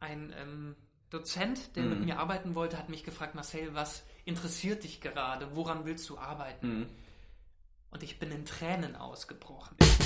ein ähm, Dozent, der Mhm. mit mir arbeiten wollte, hat mich gefragt, Marcel, was interessiert dich gerade? Woran willst du arbeiten? Mhm. Und ich bin in Tränen ausgebrochen.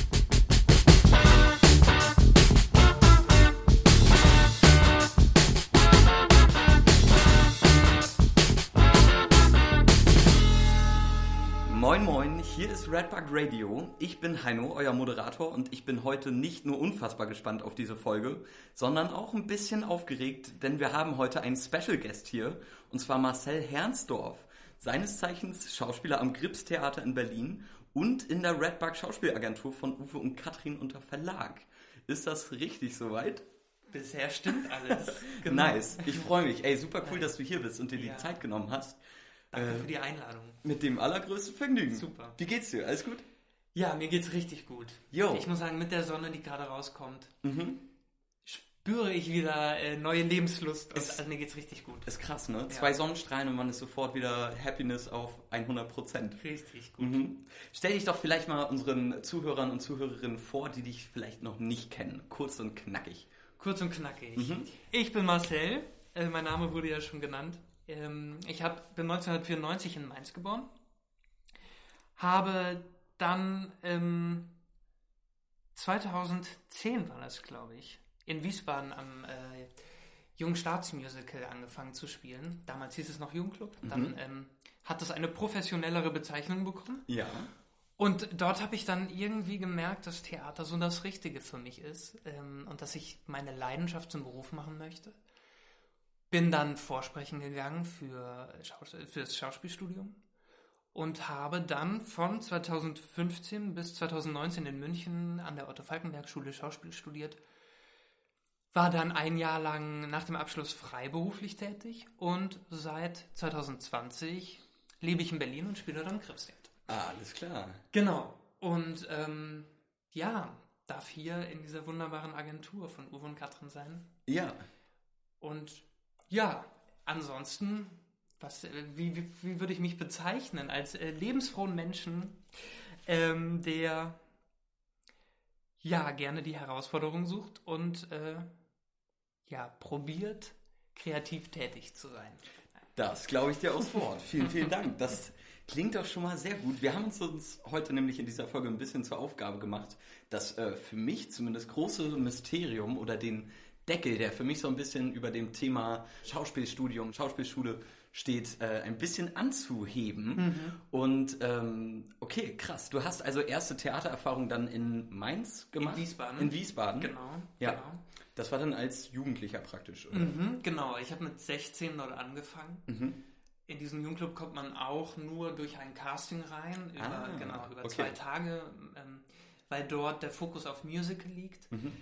Moin Moin, hier ist Redbug Radio. Ich bin Heino, euer Moderator, und ich bin heute nicht nur unfassbar gespannt auf diese Folge, sondern auch ein bisschen aufgeregt, denn wir haben heute einen Special Guest hier, und zwar Marcel Hernsdorf, seines Zeichens Schauspieler am Grips Theater in Berlin und in der Redbug Schauspielagentur von Uwe und Katrin unter Verlag. Ist das richtig soweit? Bisher stimmt alles. Nice, ich freue mich. Ey, super cool, dass du hier bist und dir die Ja. Zeit genommen hast. Danke Äh, für die Einladung. Mit dem allergrößten Vergnügen. Super. Wie geht's dir? Alles gut? Ja, mir geht's richtig gut. Jo. Ich muss sagen, mit der Sonne, die gerade rauskommt, Mhm. spüre ich wieder äh, neue Lebenslust. Und, Es- also mir geht's richtig gut. Ist krass, ne? Zwei Sonnenstrahlen und man ist sofort wieder Happiness auf 100 Prozent. Richtig gut. Mhm. Stell dich doch vielleicht mal unseren Zuhörern und Zuhörerinnen vor, die dich vielleicht noch nicht kennen. Kurz und knackig. Kurz und knackig. Mhm. Ich bin Marcel, äh, mein Name wurde ja schon genannt. Ähm, ich hab, bin 1994 in Mainz geboren, habe dann ähm, 2010 war das, glaube ich, in Wiesbaden am äh, Jungen Staatsmusical angefangen zu spielen. Damals hieß es noch Jugendclub. Dann Mhm. ähm, hat es eine professionellere Bezeichnung bekommen. Ja. Und dort habe ich dann irgendwie gemerkt, dass Theater so das Richtige für mich ist ähm, und dass ich meine Leidenschaft zum Beruf machen möchte. Bin dann vorsprechen gegangen für, für das Schauspielstudium und habe dann von 2015 bis 2019 in München an der Otto-Falkenberg-Schule Schauspiel studiert. War dann ein Jahr lang nach dem Abschluss freiberuflich tätig und seit 2020 lebe ich in Berlin und spiele dann Krebstheater. Ah, alles klar. Genau. Und ähm, ja, darf hier in dieser wunderbaren Agentur von Uwe und Katrin sein. Ja. Und ja, ansonsten, was, äh, wie, wie, wie würde ich mich bezeichnen? Als äh, lebensfrohen Menschen, ähm, der ja gerne die Herausforderung sucht und äh, ja, probiert, kreativ tätig zu sein. Das glaube ich dir aufs Wort. Vielen, vielen Dank. Das klingt doch schon mal sehr gut. Wir haben uns, uns heute nämlich in dieser Folge ein bisschen zur Aufgabe gemacht, das äh, für mich zumindest große Mysterium oder den Deckel, der für mich so ein bisschen über dem Thema Schauspielstudium, Schauspielschule steht, äh, ein bisschen anzuheben. Und ähm, okay, krass. Du hast also erste Theatererfahrung dann in Mainz gemacht? Wiesbaden. In Wiesbaden. Genau, Ja. genau. Das war dann als Jugendlicher praktisch, oder? Mhm, genau, ich habe mit 16 dort angefangen. Mhm. In diesen Jugendclub kommt man auch nur durch ein Casting rein, über, Ah, genau, über okay. zwei Tage, ähm, weil dort der Fokus auf Musical liegt. Mhm.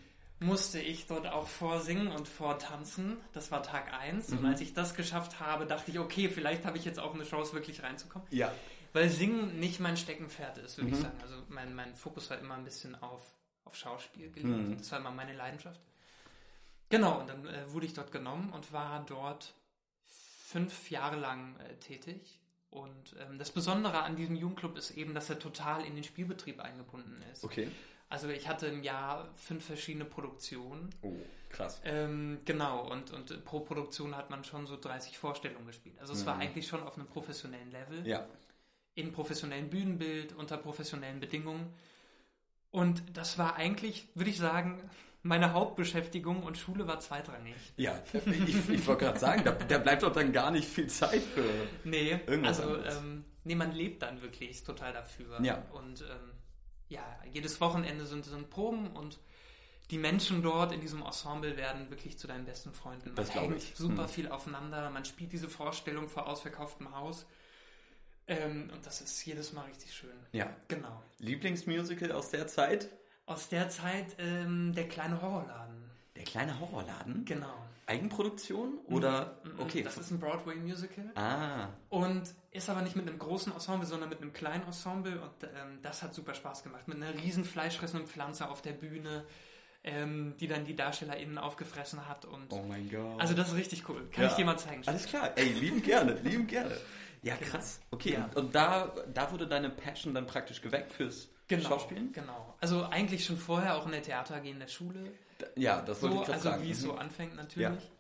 Musste ich dort auch vorsingen und vortanzen. Das war Tag 1. Mhm. Und als ich das geschafft habe, dachte ich, okay, vielleicht habe ich jetzt auch eine Chance, wirklich reinzukommen. Ja. Weil Singen nicht mein Steckenpferd ist, würde ich Mhm. sagen. Also mein, mein Fokus war immer ein bisschen auf, auf Schauspiel gelegt. Mhm. Das war immer meine Leidenschaft. Genau, und dann äh, wurde ich dort genommen und war dort fünf Jahre lang äh, tätig. Und ähm, das Besondere an diesem Jugendclub ist eben, dass er total in den Spielbetrieb eingebunden ist. Okay. Also ich hatte im Jahr fünf verschiedene Produktionen. Oh, krass. Ähm, genau, und, und pro Produktion hat man schon so 30 Vorstellungen gespielt. Also es war Mhm. eigentlich schon auf einem professionellen Level Ja. in professionellem Bühnenbild, unter professionellen Bedingungen. Und das war eigentlich, würde ich sagen, meine Hauptbeschäftigung und Schule war zweitrangig. Ja, ich, ich wollte gerade sagen, da, da bleibt doch dann gar nicht viel Zeit für. Nee, Irgendwas also ähm, nee, man lebt dann wirklich total dafür. Ja. Und ähm, ja, jedes Wochenende sind, sind Proben und die Menschen dort in diesem Ensemble werden wirklich zu deinen besten Freunden. Man Das glaub hängt ich. super Hm. viel aufeinander, man spielt diese Vorstellung vor ausverkauftem Haus. Ähm, und das ist jedes Mal richtig schön. Ja. Genau. Lieblingsmusical aus der Zeit? Aus der Zeit ähm, der kleine Horrorladen. Der kleine Horrorladen? Genau. Eigenproduktion? Oder? Mhm, Okay. Das ist ein Broadway-Musical. Ah, Und ist aber nicht mit einem großen Ensemble, sondern mit einem kleinen Ensemble. Und ähm, das hat super Spaß gemacht. Mit einer riesen fleischfressenden Pflanze auf der Bühne, ähm, die dann die DarstellerInnen aufgefressen hat. Und oh mein Gott. also das ist richtig cool. Kann Ja. ich dir mal zeigen? Alles klar. Ey, lieben gerne, lieben gerne. Ja, Genau. krass. Okay, Ja. und, und da, da wurde deine Passion dann praktisch geweckt fürs Genau, Schauspielen? genau. Also eigentlich schon vorher, auch in der Theater in der Schule. Ja, das wollte so, ich gerade also sagen. wie es Mhm. so anfängt natürlich.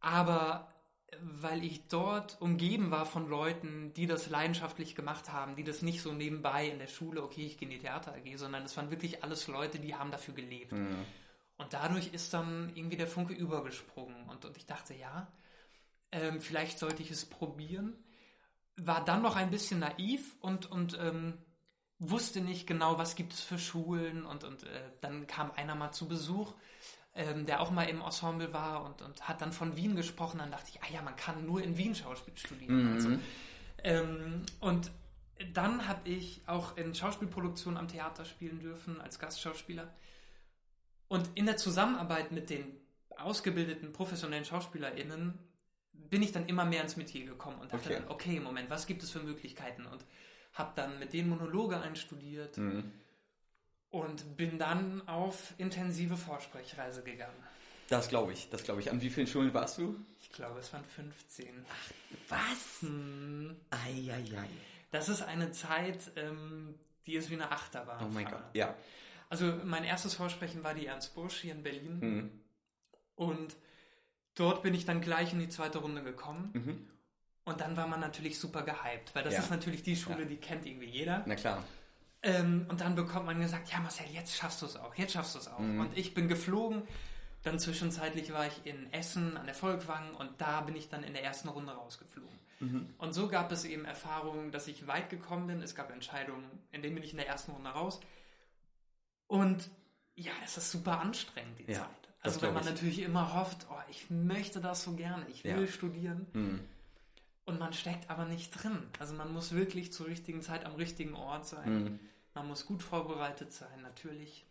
Aber weil ich dort umgeben war von Leuten, die das leidenschaftlich gemacht haben, die das nicht so nebenbei in der Schule, okay, ich gehe in die Theater AG, sondern es waren wirklich alles Leute, die haben dafür gelebt. Mhm. Und dadurch ist dann irgendwie der Funke übergesprungen. Und, und ich dachte, ja, ähm, vielleicht sollte ich es probieren. War dann noch ein bisschen naiv und, und ähm, wusste nicht genau, was gibt es für Schulen. Und, und äh, dann kam einer mal zu Besuch, ähm, der auch mal im Ensemble war und, und hat dann von Wien gesprochen. Dann dachte ich, ah ja, man kann nur in Wien Schauspiel studieren. Und, so. ähm, und dann habe ich auch in Schauspielproduktionen am Theater spielen dürfen als Gastschauspieler. Und in der Zusammenarbeit mit den ausgebildeten professionellen SchauspielerInnen bin ich dann immer mehr ins Metier gekommen und dachte Okay. dann, okay, Moment, was gibt es für Möglichkeiten? Und habe dann mit denen Monologe einstudiert Mhm. und bin dann auf intensive Vorsprechreise gegangen. Das glaube ich, das glaube ich. An wie vielen Schulen warst du? Ich glaube, es waren 15. Was? Hm, Eieiei. Das ist eine Zeit, ähm, die ist wie eine Achterbahn. Oh mein Gott. Ja. Also mein erstes Vorsprechen war die Ernst Busch hier in Berlin. Mhm. Und dort bin ich dann gleich in die zweite Runde gekommen. Mhm. Und dann war man natürlich super gehypt, weil das Ja. ist natürlich die Schule, Ja. die kennt irgendwie jeder. Na klar. Ähm, und dann bekommt man gesagt, ja Marcel, jetzt schaffst du es auch, jetzt schaffst du es auch. Mhm. Und ich bin geflogen. Dann zwischenzeitlich war ich in Essen an der Volkwang und da bin ich dann in der ersten Runde rausgeflogen. Mhm. Und so gab es eben Erfahrungen, dass ich weit gekommen bin. Es gab Entscheidungen, in denen bin ich in der ersten Runde raus. Und ja, es ist super anstrengend, die Ja, Zeit. Also wenn man ich. natürlich immer hofft, oh, ich möchte das so gerne, ich will Ja. studieren. Mhm. Und man steckt aber nicht drin. Also man muss wirklich zur richtigen Zeit am richtigen Ort sein. Mhm. Man muss gut vorbereitet sein, natürlich.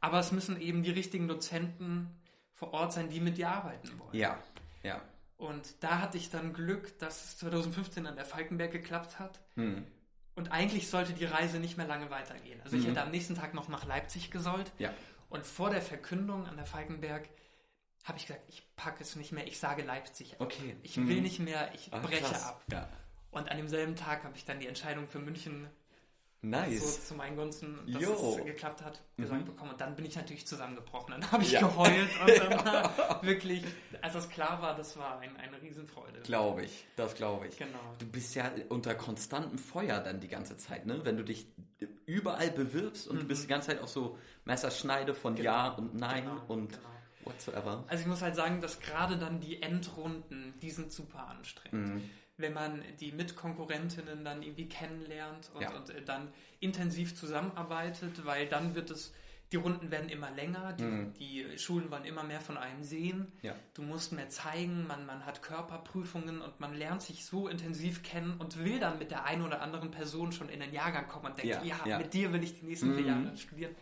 Aber es müssen eben die richtigen Dozenten vor Ort sein, die mit dir arbeiten wollen. Ja, ja. Und da hatte ich dann Glück, dass es 2015 an der Falkenberg geklappt hat. Mhm. Und eigentlich sollte die Reise nicht mehr lange weitergehen. Also ich Mhm. hätte am nächsten Tag noch nach Leipzig gesollt. Ja. Und vor der Verkündung an der Falkenberg habe ich gesagt, ich packe es nicht mehr, ich sage Leipzig. ab. Okay. Ich Mhm. will nicht mehr, ich Ah, breche krass. ab. Ja. Und an demselben Tag habe ich dann die Entscheidung für München Nice. so zu meinen Gunsten, dass Jo. es geklappt hat, gesagt Mhm. bekommen. Und dann bin ich natürlich zusammengebrochen. Dann habe ich Ja. geheult und dann war wirklich, als das klar war, das war ein, eine Riesenfreude. Glaube ich, das glaube ich. Genau. Du bist ja unter konstantem Feuer dann die ganze Zeit, ne? Wenn du dich überall bewirbst und du bist die ganze Zeit auch so Messerschneide von Genau. Ja und Nein Genau, und genau. Whatsoever. Also ich muss halt sagen, dass gerade dann die Endrunden, die sind super anstrengend. Mhm. Wenn man die Mitkonkurrentinnen dann irgendwie kennenlernt und, Ja. und äh, dann intensiv zusammenarbeitet, weil dann wird es, die Runden werden immer länger, die, Mhm. die Schulen wollen immer mehr von einem sehen. Ja. Du musst mehr zeigen, man, man hat Körperprüfungen und man lernt sich so intensiv kennen und will dann mit der einen oder anderen Person schon in den Jahrgang kommen und denkt, Ja, ja, mit dir will ich die nächsten vier Mhm. Jahre studieren.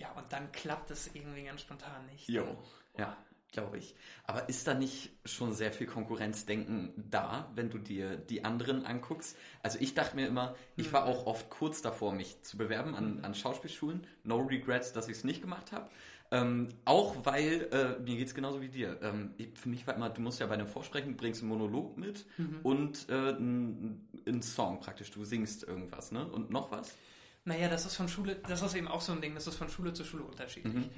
Ja, und dann klappt es irgendwie ganz spontan nicht. Jo, ja, glaube ich. Aber ist da nicht schon sehr viel Konkurrenzdenken da, wenn du dir die anderen anguckst? Also ich dachte mir immer, ich Mhm. war auch oft kurz davor, mich zu bewerben an, an Schauspielschulen. No regrets, dass ich es nicht gemacht habe. Ähm, auch weil, äh, mir geht es genauso wie dir. Ähm, ich, für mich war immer, du musst ja bei einem Vorsprechen, bringst einen Monolog mit Mhm. und äh, einen Song praktisch. Du singst irgendwas, ne? Und noch was? Naja, das ist von Schule, das ist eben auch so ein Ding, das ist von Schule zu Schule unterschiedlich. Mhm.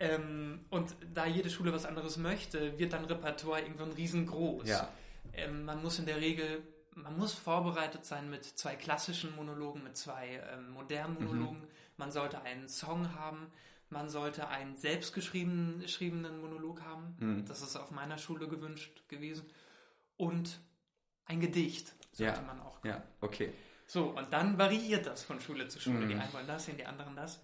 Ähm, und da jede Schule was anderes möchte, wird dann Repertoire irgendwann riesengroß. Ja. Ähm, man muss in der Regel, man muss vorbereitet sein mit zwei klassischen Monologen, mit zwei ähm, modernen Mhm. Monologen. Man sollte einen Song haben, man sollte einen selbstgeschriebenen geschriebenen Monolog haben. Mhm. Das ist auf meiner Schule gewünscht gewesen. Und ein Gedicht sollte Ja. man auch Ja, okay. So, und dann variiert das von Schule zu Schule. Mhm. Die einen wollen das sehen, die anderen das.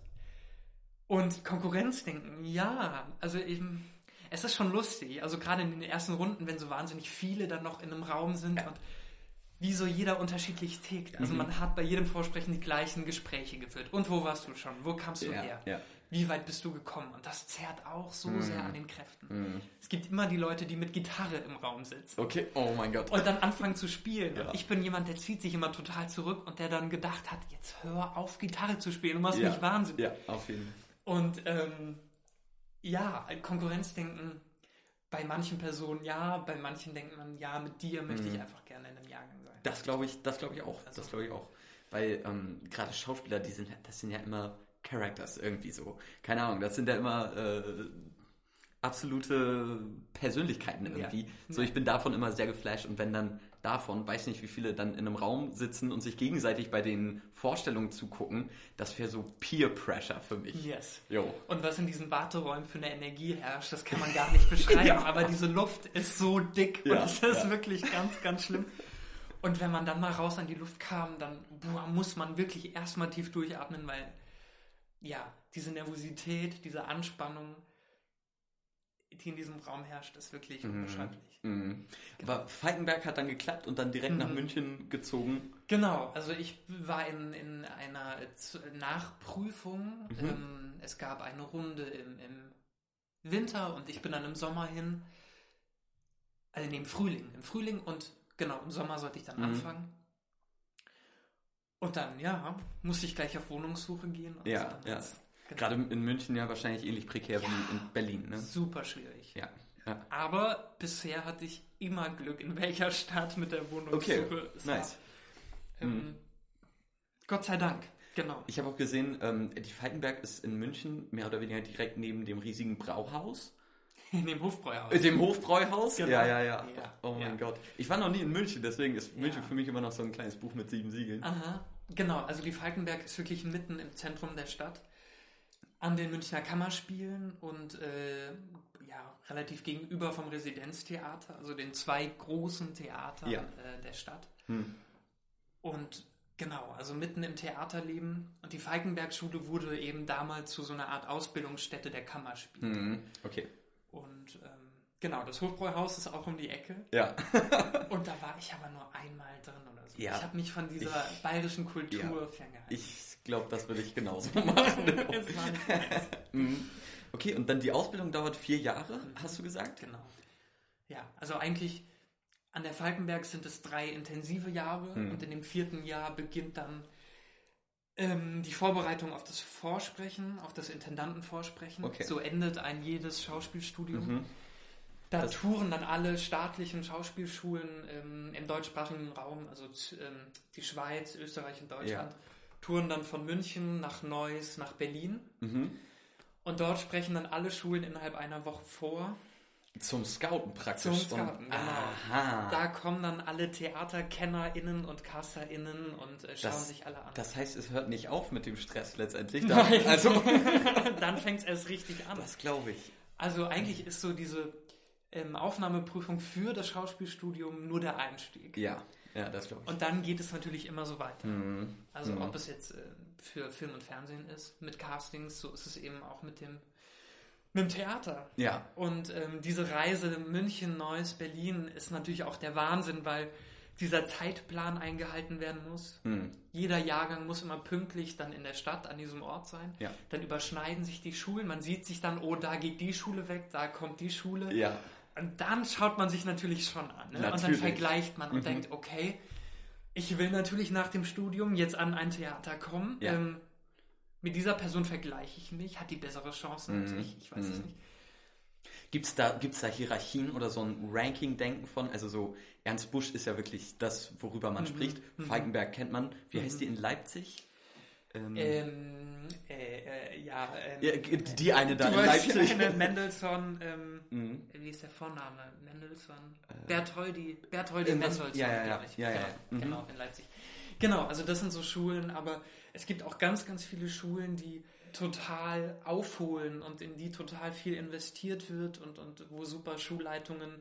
Und Konkurrenzdenken, ja, also eben, es ist schon lustig. Also gerade in den ersten Runden, wenn so wahnsinnig viele dann noch in einem Raum sind und wie so jeder unterschiedlich tickt. Also Mhm. man hat bei jedem Vorsprechen die gleichen Gespräche geführt. Und wo warst du schon? Wo kamst du Ja, her? ja. Wie weit bist du gekommen? Und das zerrt auch so Mhm. sehr an den Kräften. Mhm. Es gibt immer die Leute, die mit Gitarre im Raum sitzen Okay, oh mein Gott. und dann anfangen zu spielen. Ja. Ich bin jemand, der zieht sich immer total zurück und der dann gedacht hat, jetzt hör auf, Gitarre zu spielen, du machst mich wahnsinnig. Ja, auf jeden Fall. Und ähm, ja, Konkurrenzdenken bei manchen Personen ja, bei manchen denkt man, ja, mit dir möchte ich Mhm. einfach gerne in einem Jahrgang. Das glaube ich, das glaube ich auch. Also- Das glaube ich auch. Weil ähm, gerade Schauspieler, die sind, das sind ja immer Characters irgendwie so. Keine Ahnung, das sind ja immer äh, absolute Persönlichkeiten irgendwie. Ja. So, ich bin davon immer sehr geflasht und wenn dann davon, weiß nicht, wie viele dann in einem Raum sitzen und sich gegenseitig bei den Vorstellungen zugucken, das wäre so Peer Pressure für mich. Yes. Jo. Und was in diesen Warteräumen für eine Energie herrscht, das kann man gar nicht beschreiben, ja. aber diese Luft ist so dick ja, und das ist wirklich ganz, ganz schlimm. Und wenn man dann mal raus an die Luft kam, dann boah, muss man wirklich erstmal tief durchatmen, weil ja, diese Nervosität, diese Anspannung, die in diesem Raum herrscht, ist wirklich mhm. unbeschreiblich. Mhm. Aber Falkenberg hat dann geklappt und dann direkt mhm. nach München gezogen. Genau, also ich war in, in einer Nachprüfung. Mhm. Ähm, es gab eine Runde im, im Winter und ich bin dann im Sommer hin. Also nee, im Frühling. Im Frühling und genau, im Sommer sollte ich dann mhm. anfangen. Und dann, ja, musste ich gleich auf Wohnungssuche gehen. ja, ja. Genau. Gerade in München ja wahrscheinlich ähnlich prekär ja, wie in Berlin. Ne? Super schwierig. Ja, ja. Aber bisher hatte ich immer Glück, in welcher Stadt mit der Wohnungssuche. Okay, es nice. War, ähm, mhm. Gott sei Dank, genau. Ich habe auch gesehen, ähm, die Falkenberg ist in München mehr oder weniger direkt neben dem riesigen Brauhaus. In dem Hofbräuhaus. In dem Hofbräuhaus? Genau. Ja, ja, ja, ja. Oh mein ja. Gott. Ich war noch nie in München, deswegen ist München für mich immer noch so ein kleines Buch mit sieben Siegeln. Aha. Genau, also die Falkenberg ist wirklich mitten im Zentrum der Stadt an den Münchner Kammerspielen und äh, ja, relativ gegenüber vom Residenztheater, also den zwei großen Theatern ja. äh, der Stadt. Hm. Und genau, also mitten im Theaterleben. Und die Falkenberg-Schule wurde eben damals zu so einer Art Ausbildungsstätte der Kammerspiele. Hm. Okay. Und ähm, genau, das Hofbräuhaus ist auch um die Ecke. Ja. und da war ich aber nur einmal drin oder so. Ja. Ich habe mich von dieser ich, bayerischen Kultur ja. ferngehalten. Ich glaube, das würde ich genauso machen. Mhm. okay, und dann die Ausbildung dauert vier Jahre, mhm. hast du gesagt? Genau. Ja, also eigentlich an der Falkenberg sind es drei intensive Jahre mhm. und in dem vierten Jahr beginnt dann ähm, die Vorbereitung auf das Vorsprechen, auf das Intendantenvorsprechen. Okay. So endet ein jedes Schauspielstudium. Mhm. Da das touren dann alle staatlichen Schauspielschulen ähm, im deutschsprachigen Raum, also ähm, die Schweiz, Österreich und Deutschland. Ja touren dann von München nach Neuss, nach Berlin. Mhm. Und dort sprechen dann alle Schulen innerhalb einer Woche vor. Zum Scouten praktisch. Zum Scouten, genau. Aha. Da kommen dann alle TheaterkennerInnen und CasterInnen und äh, schauen das, sich alle an. Das heißt, es hört nicht auf mit dem Stress letztendlich. Dann, Nein. Also dann fängt es erst richtig an. Das glaube ich. Also eigentlich ist so diese ähm, Aufnahmeprüfung für das Schauspielstudium nur der Einstieg. Ja. Ja, das glaube ich. Und dann geht es natürlich immer so weiter. Mhm. Also mhm. ob es jetzt äh, für Film und Fernsehen ist, mit Castings, so ist es eben auch mit dem, mit dem Theater. Ja. Und ähm, diese Reise München, Neuss, Berlin ist natürlich auch der Wahnsinn, weil dieser Zeitplan eingehalten werden muss. Mhm. Jeder Jahrgang muss immer pünktlich dann in der Stadt an diesem Ort sein. Ja. Dann überschneiden sich die Schulen. Man sieht sich dann, oh, da geht die Schule weg, da kommt die Schule. Ja. Und dann schaut man sich natürlich schon an. Ne? Und dann vergleicht man und mhm. denkt, okay, ich will natürlich nach dem Studium jetzt an ein Theater kommen. Ja. Ähm, mit dieser Person vergleiche ich mich, hat die bessere Chancen mhm. als ich, ich weiß mhm. es nicht. Gibt es da, gibt's da Hierarchien oder so ein Ranking-Denken von? Also so, Ernst Busch ist ja wirklich das, worüber man mhm. spricht. Mhm. Falkenberg kennt man. Wie heißt die in Leipzig? Ähm, ähm, äh, äh, ja, ähm, ja, die eine da in Leipzig. Eine Mendelssohn, ähm, mhm. wie ist der Vorname? Mendelssohn? Äh, Bertholdi, Bertholdi Mendelssohn, ja, ja, ja, ja, ja, mhm. Genau, in Leipzig. Genau, also das sind so Schulen, aber es gibt auch ganz, ganz viele Schulen, die total aufholen und in die total viel investiert wird und, und wo super Schulleitungen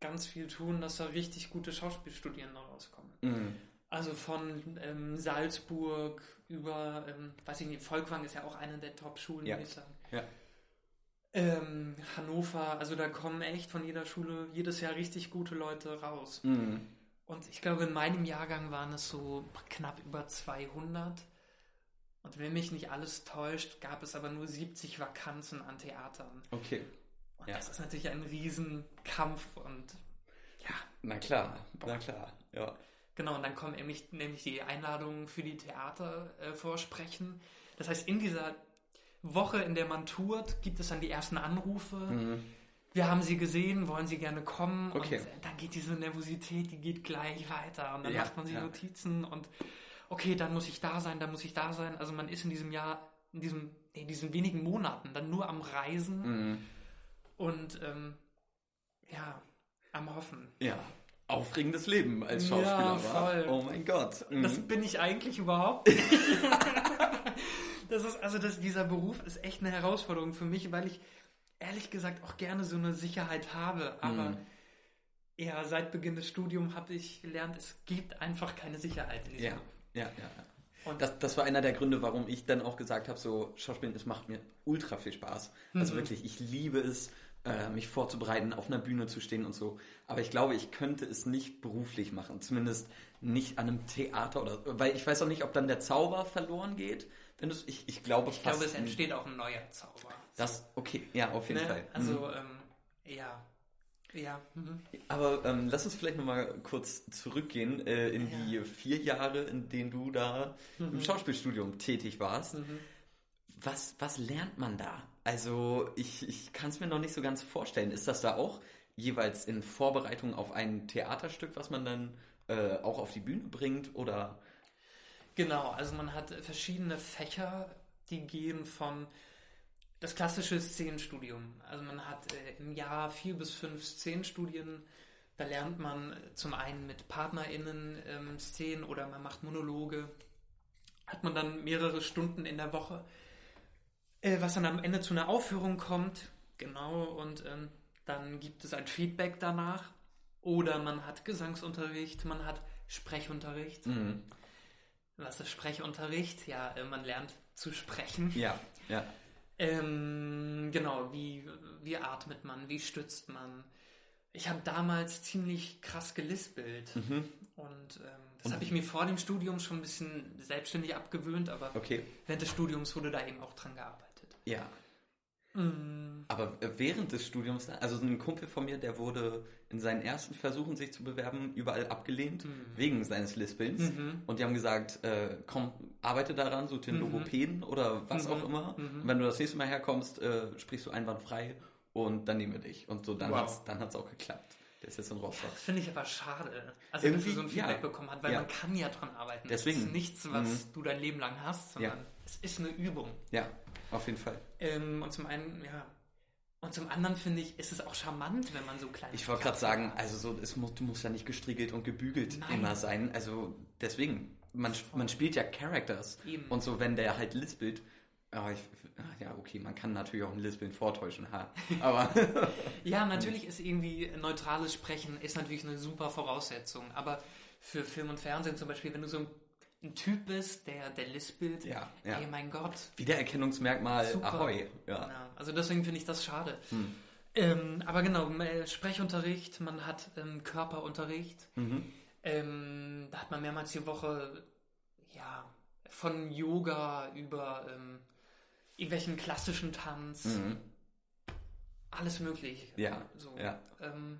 ganz viel tun, dass da richtig gute Schauspielstudierende rauskommen. Mhm. Also von ähm, Salzburg über, ähm, weiß ich nicht, Volkwang ist ja auch eine der Top-Schulen, ja. würde ich sagen. Ja. Ähm, Hannover, also da kommen echt von jeder Schule jedes Jahr richtig gute Leute raus. Mhm. Und ich glaube, in meinem Jahrgang waren es so knapp über 200. Und wenn mich nicht alles täuscht, gab es aber nur 70 Vakanzen an Theatern. Okay. Und ja. das ist natürlich ein Riesenkampf und ja. Na klar, na klar, ja. Genau, und dann kommen nämlich, nämlich die Einladungen für die Theater äh, vorsprechen. Das heißt, in dieser Woche, in der man tourt, gibt es dann die ersten Anrufe. Mhm. Wir haben sie gesehen, wollen sie gerne kommen. Okay. Und dann geht diese Nervosität, die geht gleich weiter. Und dann ja, macht man sich ja. Notizen und okay, dann muss ich da sein, dann muss ich da sein. Also man ist in diesem Jahr in diesem, in diesen wenigen Monaten dann nur am Reisen Mhm. und ähm, ja, am Hoffen. Ja. Aufregendes Leben als Ja, Schauspieler, voll. war. Oh mein Gott. Mhm. Das bin ich eigentlich überhaupt das ist, also das, dieser Beruf ist echt eine Herausforderung für mich, weil ich ehrlich gesagt auch gerne so eine Sicherheit habe. Aber Mhm. ja, seit Beginn des Studiums habe ich gelernt, es gibt einfach keine Sicherheit in diesem ja. Beruf. Ja, ja, ja. Und Das, das war einer der Gründe, warum ich dann auch gesagt habe, so Schauspielen, das macht mir ultra viel Spaß. Also Mhm. wirklich, ich liebe es, äh, mich vorzubereiten, auf einer Bühne zu stehen und so. Aber ich glaube, ich könnte es nicht beruflich machen. Zumindest nicht an einem Theater oder, weil ich weiß auch nicht, ob dann der Zauber verloren geht. Wenn du's, ich, ich glaube ich glaube, es entsteht auch ein neuer Zauber. Das, okay, ja, auf jeden Ne? Fall. Mhm. Also, ähm, ja. Ja. Mhm. Aber ähm, lass uns vielleicht nochmal kurz zurückgehen äh, in Ja. die vier Jahre, in denen du da Mhm. im Schauspielstudium tätig warst. Was, was lernt man da? Also ich, ich kann es mir noch nicht so ganz vorstellen. Ist das da auch jeweils in Vorbereitung auf ein Theaterstück, was man dann äh, auch auf die Bühne bringt? Oder Genau, also man hat verschiedene Fächer, die gehen von das klassische Szenenstudium. Also man hat äh, im Jahr vier bis fünf Szenenstudien. Da lernt man äh, zum einen mit PartnerInnen ähm, Szenen oder man macht Monologe. Hat man dann mehrere Stunden in der Woche, äh, was dann am Ende zu einer Aufführung kommt. Genau, und ähm, dann gibt es ein Feedback danach. Oder man hat Gesangsunterricht, man hat Sprechunterricht. Mhm. Was ist Sprechunterricht? Ja, äh, man lernt zu sprechen. ja, ja. Ähm, genau, wie, wie atmet man, wie stützt man. Ich habe damals ziemlich krass gelispelt. Mhm. Und ähm, das habe ich mir vor dem Studium schon ein bisschen selbstständig abgewöhnt, aber Okay. während des Studiums wurde da eben auch dran gearbeitet. Ja. Mm, Aber äh, während des Studiums, also ein Kumpel von mir, der wurde in seinen ersten Versuchen, sich zu bewerben, überall abgelehnt, wegen seines Lispelns. Mhm. Und die haben gesagt, äh, komm, arbeite daran, such den Logopäden oder was Mhm. auch immer. Mhm. Und wenn du das nächste Mal herkommst, äh, sprichst du einwandfrei und dann nehmen wir dich. Und so, dann Wow. hat's dann hat's auch geklappt. Der ist jetzt in Rostock. Das finde ich aber schade. Also, dass Irgendwie, er so ein Feedback ja. bekommen hat, weil Ja. man kann ja dran arbeiten. Deswegen. Es ist nichts, was du dein Leben lang hast, sondern Ja. Es ist eine Übung. Ja, auf jeden Fall. Ähm, und zum einen, ja. Und zum anderen finde ich, ist es auch charmant, wenn man so kleine. Ich wollte gerade sagen, also so, es muss, du musst ja nicht gestriegelt und gebügelt Nein. immer sein. Also deswegen, man, man spielt ja Characters. Eben. Und so, wenn der halt lispelt, ah, ich, ah, ja, okay, man kann natürlich auch ein Lispeln vortäuschen, ha. Aber Ja, natürlich ist irgendwie neutrales Sprechen ist natürlich eine super Voraussetzung. Aber für Film und Fernsehen zum Beispiel, wenn du so ein, ein Typ bist, der, der lispelt, Ja, ja. ey, mein Gott. Wiedererkennungsmerkmal, Super. ahoi. Ja. Ja, also deswegen finde ich das schade. Hm. Ähm, aber genau, äh, Sprechunterricht, man hat ähm, Körperunterricht. Mhm. Ähm, da hat man mehrmals die Woche, ja, von Yoga über ähm, irgendwelchen klassischen Tanz, Mhm. alles möglich. Ja, So. ja. Ähm,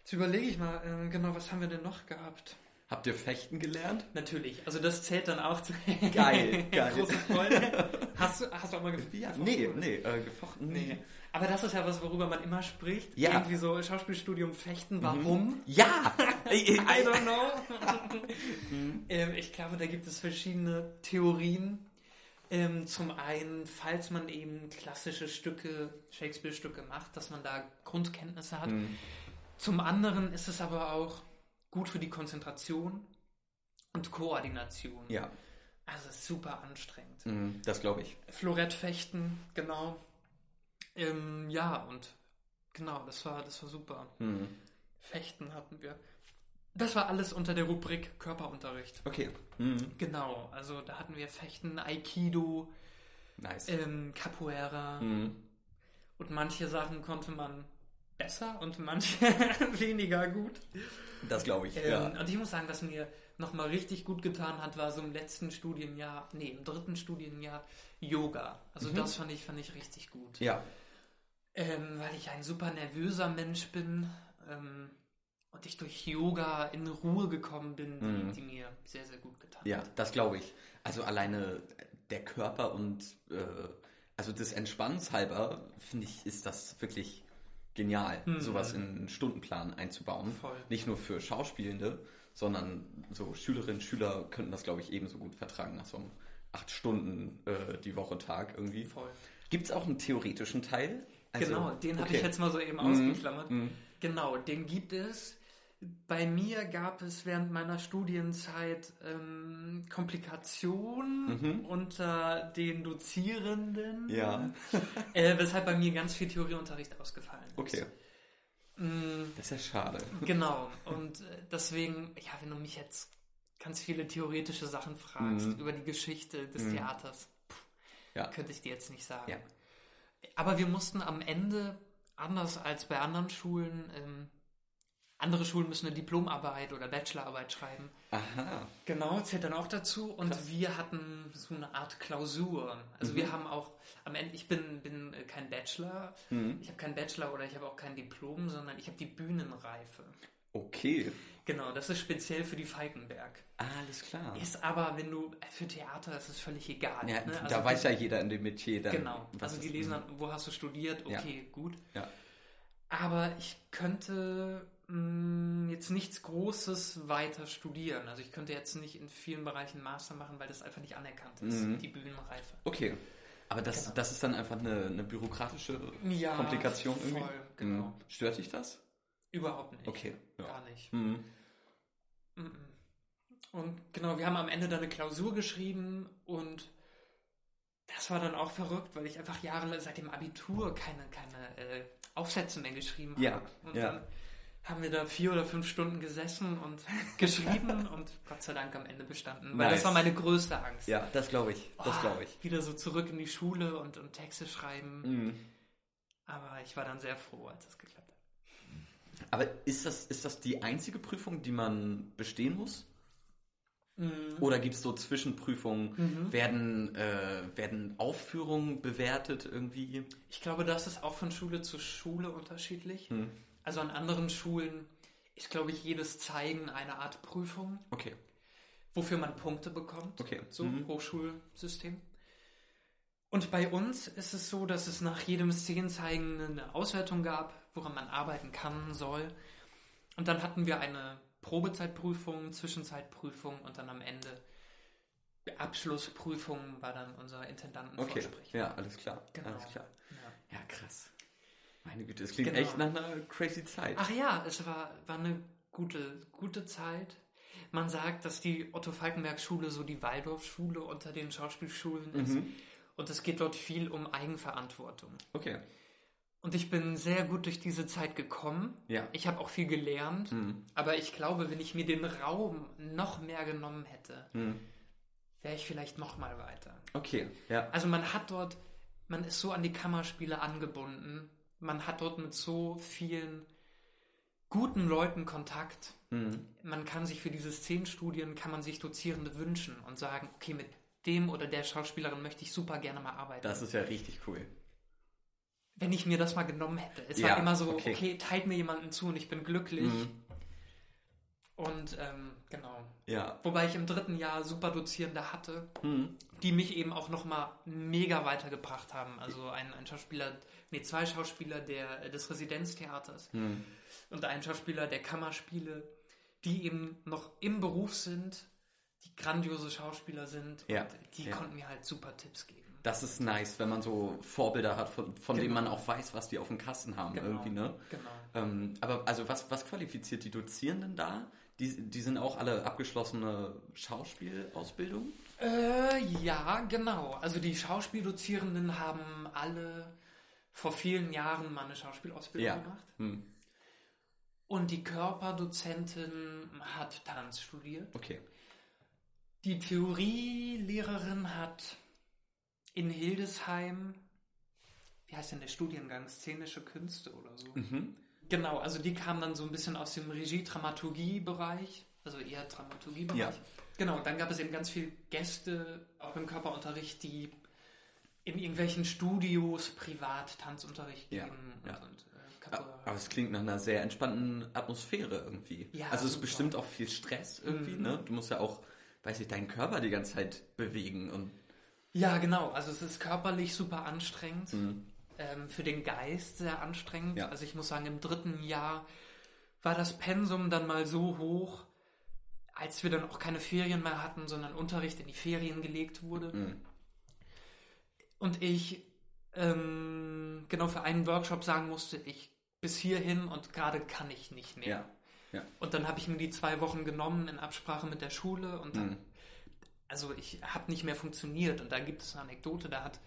jetzt überlege ich mal, ähm, genau, was haben wir denn noch gehabt? Habt ihr Fechten gelernt? Natürlich, also das zählt dann auch zu Geil, geil. Große Freude. Hast du, hast du auch mal gefochten? Ja, nee, nee, äh, gefochten, Nee. Aber das ist ja was, worüber man immer spricht. Ja. Irgendwie so Schauspielstudium fechten. Warum? Ja! I don't know. ähm, ich glaube, da gibt es verschiedene Theorien. Ähm, zum einen, falls man eben klassische Stücke, Shakespeare-Stücke macht, dass man da Grundkenntnisse hat. Mhm. Zum anderen ist es aber auch gut für die Konzentration und Koordination. ja, Also super anstrengend. mhm, das glaube ich. Florettfechten, genau. Ähm, ja, und genau, das war, das war super. Mhm. Fechten hatten wir. Das war alles unter der Rubrik Körperunterricht. Okay. Mhm. Genau, also da hatten wir Fechten, Aikido, Nice. ähm, Capoeira Mhm. und manche Sachen konnte man besser und manche weniger gut. Das glaube ich, Ähm, ja. Und ich muss sagen, was mir nochmal richtig gut getan hat, war so im letzten Studienjahr, nee, im dritten Studienjahr Yoga. Also Mhm. das fand ich, fand ich richtig gut. Ja, Ähm, weil ich ein super nervöser Mensch bin ähm, und ich durch Yoga in Ruhe gekommen bin, die, Mhm. die mir sehr, sehr gut getan ja, hat. das glaube ich. Also alleine der Körper und äh, also des Entspannens halber, finde ich, ist das wirklich genial, Mhm. sowas in einen Stundenplan einzubauen. Voll. Nicht nur für Schauspielende, sondern so Schülerinnen und Schüler könnten das, glaube ich, ebenso gut vertragen nach so einem acht Stunden äh, die Woche Tag irgendwie. Voll. Gibt es auch einen theoretischen Teil? Also, genau, den habe okay. ich jetzt mal so eben Mhm. ausgeklammert. Mhm. Genau, den gibt es. Bei mir gab es während meiner Studienzeit ähm, Komplikationen Mhm. unter den Dozierenden, Ja, äh, weshalb bei mir ganz viel Theorieunterricht ausgefallen ist. okay. Mm, Das ist ja schade. genau, und äh, deswegen, ja, wenn du mich jetzt ganz viele theoretische Sachen fragst Mhm. über die Geschichte des Mhm. Theaters, pff, Ja. könnte ich dir jetzt nicht sagen. Ja. Aber wir mussten am Ende, anders als bei anderen Schulen, ähm, andere Schulen müssen eine Diplomarbeit oder Bachelorarbeit schreiben. Aha. Genau, zählt dann auch dazu. Und Krass. wir hatten so eine Art Klausur. Also Mhm. wir haben auch am Ende, ich bin, bin äh, kein Bachelor, Mhm. ich habe keinen Bachelor oder ich habe auch kein Diplom, sondern ich habe die Bühnenreife. Okay. Genau, das ist speziell für die Falkenberg. Alles klar. Ist aber, wenn du, für Theater ist es völlig egal. Ja, ne? da Also weiß die- ja jeder in dem Metier dann. Genau, also die es- lesen dann, wo hast du studiert? Ja. Okay, gut. Ja. Aber ich könnte mh, jetzt nichts Großes weiter studieren. Also ich könnte jetzt nicht in vielen Bereichen Master machen, weil das einfach nicht anerkannt ist, Mhm. die Bühnenreife. Okay. Aber das, Genau. das ist dann einfach eine, eine bürokratische Ja, Komplikation irgendwie. voll, genau. Mhm. Stört dich das? Überhaupt nicht. Okay. Ja. Gar nicht. Mhm. Mhm. Und genau, wir haben am Ende dann eine Klausur geschrieben und das war dann auch verrückt, weil ich einfach jahrelang seit dem Abitur keine, keine äh, Aufsätze mehr geschrieben habe. Ja, Und ja. dann haben wir da vier oder fünf Stunden gesessen und geschrieben und Gott sei Dank am Ende bestanden. Weil Nice. das war meine größte Angst. Ja, das glaube ich. Das Oh, glaube ich. Wieder so zurück in die Schule und, und Texte schreiben. Mhm. Aber ich war dann sehr froh, als es geklappt hat. Aber ist das, ist das die einzige Prüfung, die man bestehen muss? Mhm. Oder gibt es so Zwischenprüfungen? Mhm. Werden, äh, werden Aufführungen bewertet irgendwie? Ich glaube, das ist auch von Schule zu Schule unterschiedlich. Hm. Also an anderen Schulen ist, glaube ich, jedes Zeigen eine Art Prüfung, Okay. wofür man Punkte bekommt. Okay. So, Mhm. Hochschulsystem. Und bei uns ist es so, dass es nach jedem Szenenzeigen eine Auswertung gab, woran man arbeiten kann, soll. Und dann hatten wir eine Probezeitprüfung, Zwischenzeitprüfung und dann am Ende Abschlussprüfung war dann unser Okay. Intendantenvorsprecher. Ja, alles klar. Genau. Alles klar. Ja. Ja, krass. Meine Güte, es klingt Genau. echt nach einer crazy Zeit. Ach ja, es war, war eine gute, gute Zeit. Man sagt, dass die Otto-Falkenberg-Schule so die Waldorf-Schule unter den Schauspielschulen ist. Mhm. Und es geht dort viel um Eigenverantwortung. Okay. Und ich bin sehr gut durch diese Zeit gekommen. Ja. Ich habe auch viel gelernt. Mhm. Aber ich glaube, wenn ich mir den Raum noch mehr genommen hätte, Mhm. wäre ich vielleicht noch mal weiter. Okay. Ja. Also man hat dort, man ist so an die Kammerspiele angebunden. Man hat dort mit so vielen guten Leuten Kontakt. Mhm. Man kann sich für diese Szenenstudien, kann man sich Dozierende wünschen und sagen, okay, mit dem oder der Schauspielerin möchte ich super gerne mal arbeiten. Das ist ja richtig cool. Wenn ich mir das mal genommen hätte. Es Ja, war immer so, okay. okay. teilt mir jemanden zu und ich bin glücklich. Mhm. Und ähm, genau. Ja. Wobei ich im dritten Jahr super Dozierende hatte, Mhm. die mich eben auch nochmal mega weitergebracht haben. Also ein, ein Schauspieler, nee, zwei Schauspieler der, des Residenztheaters Mhm. und ein Schauspieler der Kammerspiele, die eben noch im Beruf sind, die grandiose Schauspieler sind Ja, und die ja. konnten mir halt super Tipps geben. Das ist nice, wenn man so Vorbilder hat, von, von denen Genau. man auch weiß, was die auf dem Kasten haben Genau. irgendwie, ne? Genau. Ähm, aber also was, was qualifiziert die Dozierenden da? Die, die sind auch alle abgeschlossene Schauspielausbildung? Äh, ja, genau. Also die Schauspieldozierenden haben alle vor vielen Jahren mal eine Schauspielausbildung Ja. gemacht. Hm. Und die Körperdozentin hat Tanz studiert. Okay. Die Theorielehrerin hat in Hildesheim, wie heißt denn der Studiengang? Szenische Künste oder so. Mhm. Genau, also die kam dann so ein bisschen aus dem Regie-Dramaturgie-Bereich, also eher Dramaturgie-Bereich. Ja. Genau, dann gab es eben ganz viele Gäste, auch im Körperunterricht, die in irgendwelchen Studios privat Tanzunterricht Ja, geben und, ja. und äh, Ja, Capoeira. Aber es klingt nach einer sehr entspannten Atmosphäre irgendwie. Ja, also es ist bestimmt auch viel Stress irgendwie, Mhm. ne? Du musst ja auch, weiß ich, deinen Körper die ganze Zeit bewegen und Ja, genau, also es ist körperlich super anstrengend. Mhm. Ähm, für den Geist sehr anstrengend. Ja. Also ich muss sagen, im dritten Jahr war das Pensum dann mal so hoch. als wir dann auch keine Ferien mehr hatten, sondern Unterricht in die Ferien gelegt wurde. Mhm. Und ich ähm, genau für einen Workshop sagen musste, ich bis hierhin und gerade kann ich nicht mehr. Ja. Ja. Und dann habe ich mir die zwei Wochen genommen in Absprache mit der Schule und dann, Mhm. also ich habe nicht mehr funktioniert. Und da gibt es eine Anekdote, da hat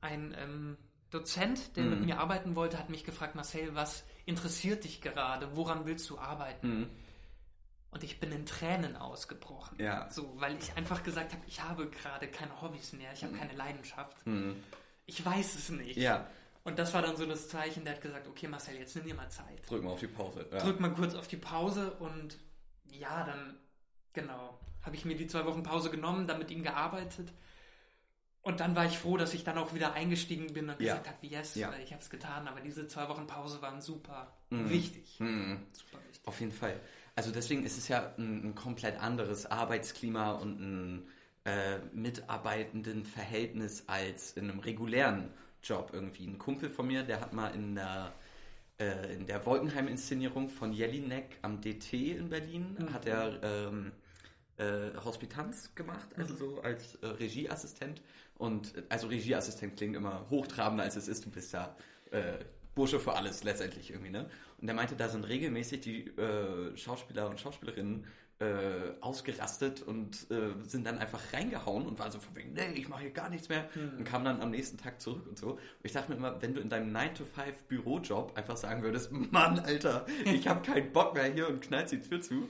ein ähm, Dozent, der mit Mhm. mir arbeiten wollte, hat mich gefragt, Marcel, was interessiert dich gerade? Woran willst du arbeiten? Mhm. Und ich bin in Tränen ausgebrochen. Ja. So, weil ich einfach gesagt habe, ich habe gerade keine Hobbys mehr, ich habe keine Leidenschaft. Mhm. Ich weiß es nicht. Ja. Und das war dann so das Zeichen, der hat gesagt, okay Marcel, jetzt nimm dir mal Zeit. Drück mal auf die Pause. Ja. Drück mal kurz auf die Pause und ja, dann, genau, habe ich mir die zwei Wochen Pause genommen, dann mit ihm gearbeitet. Und dann war ich froh, dass ich dann auch wieder eingestiegen bin und Ja. gesagt habe, yes, Ja. ich habe es getan. Aber diese zwei Wochen Pause waren super Mhm. wichtig. Mhm. Super wichtig. Auf jeden Fall. Also deswegen ist es ja ein, ein komplett anderes Arbeitsklima und ein äh, mitarbeitenden Verhältnis als in einem regulären Job irgendwie. Ein Kumpel von mir, der hat mal in der äh, in der Wolkenheim-Inszenierung von Jelinek am DT in Berlin Mhm. hat er ähm, äh, Hospitanz gemacht, also Mhm. so als äh, Regieassistent. Und also Regieassistent klingt immer hochtrabender als es ist. Du bist ja äh, Bursche für alles letztendlich irgendwie, ne? Und der meinte, da sind regelmäßig die äh, Schauspieler und Schauspielerinnen äh, ausgerastet und äh, sind dann einfach reingehauen und waren so von wegen, nee, ich mache hier gar nichts mehr Hm. und kamen dann am nächsten Tag zurück und so. Und ich dachte mir immer, wenn du in deinem 9-to-5 Bürojob einfach sagen würdest, Mann, Alter, ich habe keinen Bock mehr hier und knallst die Tür zu,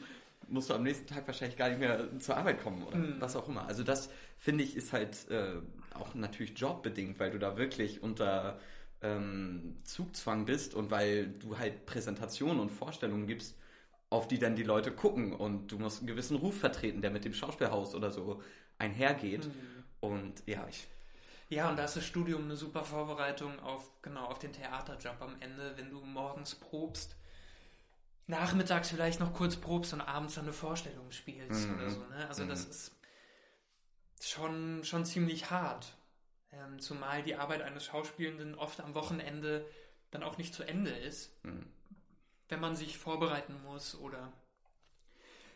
musst du am nächsten Tag wahrscheinlich gar nicht mehr zur Arbeit kommen oder Hm. was auch immer. Also das, finde ich, ist halt äh, auch natürlich jobbedingt, weil du da wirklich unter ähm, Zugzwang bist und weil du halt Präsentationen und Vorstellungen gibst, auf die dann die Leute gucken und du musst einen gewissen Ruf vertreten, der mit dem Schauspielhaus oder so einhergeht. Mhm. Und ja, ich. Ja, und da ist das Studium eine super Vorbereitung auf, genau, auf den Theaterjob am Ende, wenn du morgens probst, nachmittags vielleicht noch kurz probst und abends dann eine Vorstellung spielst Mhm. oder so, ne? Also das Mhm. ist schon, schon ziemlich hart. Ähm, zumal die Arbeit eines Schauspielenden oft am Wochenende dann auch nicht zu Ende ist, hm, wenn man sich vorbereiten muss oder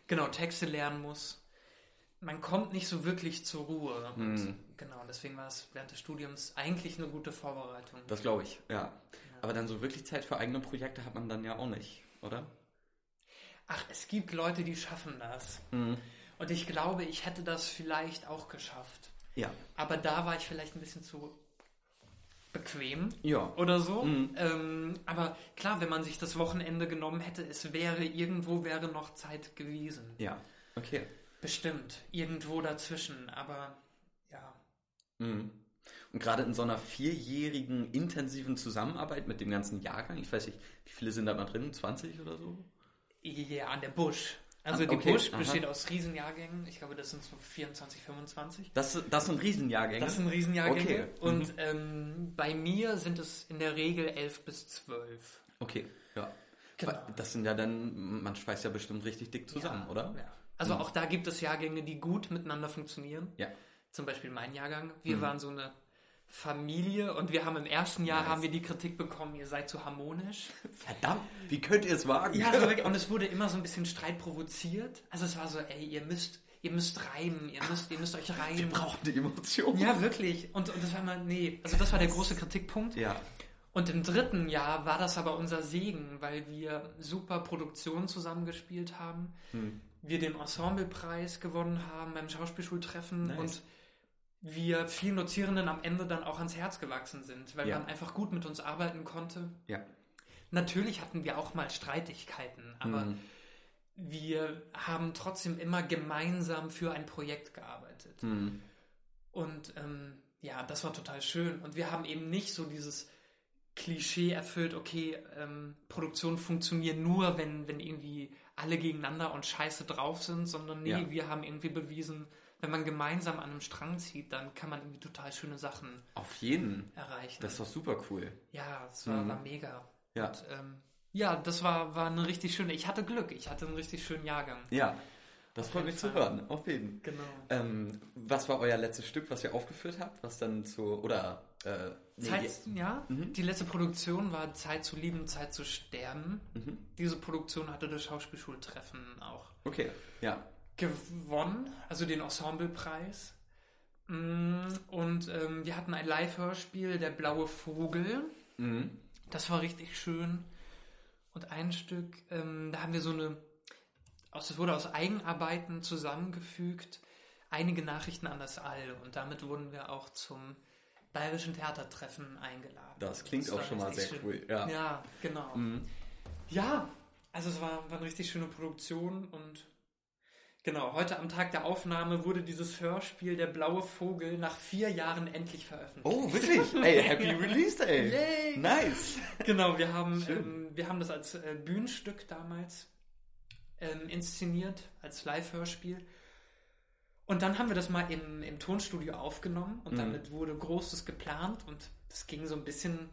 genau Texte lernen muss. Man kommt nicht so wirklich zur Ruhe. Und Mhm. genau, deswegen war es während des Studiums eigentlich eine gute Vorbereitung. Das glaube ich, ja. Ja. Aber dann so wirklich Zeit für eigene Projekte hat man dann ja auch nicht, oder? Ach, es gibt Leute, die schaffen das. Mhm. Und ich glaube, ich hätte das vielleicht auch geschafft. Ja. Aber da war ich vielleicht ein bisschen zu bequem Ja. oder so. Mhm. Ähm, aber klar, wenn man sich das Wochenende genommen hätte, es wäre irgendwo wäre noch Zeit gewesen. Ja. Okay. Bestimmt. Irgendwo dazwischen. Aber ja. Mhm. Und gerade in so einer vierjährigen intensiven Zusammenarbeit mit dem ganzen Jahrgang, ich weiß nicht, wie viele sind da mal drin? 20 oder so? Ja, an der Busch. Also Ah, die okay, Busch aha. besteht aus Riesenjahrgängen. Ich glaube, das sind so 24, 25. Das, das sind Riesenjahrgänge. Das sind Riesenjahrgänge. Okay. Mhm. Und ähm, bei mir sind es in der Regel 11 bis 12. Okay, ja. Genau. Das sind ja dann, man schweißt ja bestimmt richtig dick zusammen, ja, oder? Ja. Also Mhm. auch da gibt es Jahrgänge, die gut miteinander funktionieren. Ja. Zum Beispiel mein Jahrgang. Wir Mhm. waren so eine Familie und wir haben im ersten Jahr Nice. haben wir die Kritik bekommen, ihr seid zu harmonisch. Verdammt, wie könnt ihr es wagen? Ja, also wirklich, und es wurde immer so ein bisschen Streit provoziert. Also es war so, ey, ihr müsst, ihr müsst reimen, ihr müsst, ihr müsst euch Wir reimen. brauchen die Emotion. Ja, wirklich. Und, und das war immer, nee, also das war der große Kritikpunkt. Ja. Und im dritten Jahr war das aber unser Segen, weil wir super Produktionen zusammengespielt haben, Hm. wir den Ensemblepreis gewonnen haben beim Schauspielschultreffen Nice. und wir vielen Dozierenden am Ende dann auch ans Herz gewachsen sind, weil Ja. man einfach gut mit uns arbeiten konnte. Ja. Natürlich hatten wir auch mal Streitigkeiten, aber Hm. wir haben trotzdem immer gemeinsam für ein Projekt gearbeitet. Hm. Und ähm, ja, das war total schön. Und wir haben eben nicht so dieses Klischee erfüllt, okay, ähm, Produktionen funktionieren nur, wenn, wenn irgendwie alle gegeneinander und scheiße drauf sind, sondern nee, Ja. wir haben irgendwie bewiesen, wenn man gemeinsam an einem Strang zieht, dann kann man irgendwie total schöne Sachen Auf jeden. erreichen. Das ist doch super cool. ja, es war, Mhm. war mega. Ja. Und, ähm, ja, das war, war eine richtig schöne, ich hatte Glück, ich hatte einen richtig schönen Jahrgang. Ja. Das Auf freut mich zu hören. Auf jeden. Genau. Ähm, was war euer letztes Stück, was ihr aufgeführt habt? Was dann zu, oder, äh, nee, Zeit, ja, Mhm. die letzte Produktion war Zeit zu lieben, Zeit zu sterben. die- mhm. Diese Produktion hatte das Schauspielschultreffen auch Okay, ja. Gewonnen, also den Ensemblepreis. Mm, Und ähm, wir hatten ein Live-Hörspiel, Der blaue Vogel. Mhm. Das war richtig schön. Und ein Stück, ähm, da haben wir so eine, aus, das wurde aus Eigenarbeiten zusammengefügt, einige Nachrichten an das All. Und damit wurden wir auch zum Bayerischen Theatertreffen eingeladen. Das klingt auch war schon mal sehr schön. cool. Ja. Ja, genau. Mhm. Ja, also es war, war eine richtig schöne Produktion und genau, heute am Tag der Aufnahme wurde dieses Hörspiel Der blaue Vogel nach vier Jahren endlich veröffentlicht. Oh, wirklich? Ey, happy release, ey. Yay. Nice. Genau, wir haben, ähm, wir haben das als äh, Bühnenstück damals ähm, inszeniert, als Live-Hörspiel. Und dann haben wir das mal im, im Tonstudio aufgenommen und Mhm. damit wurde Großes geplant und das ging so ein bisschen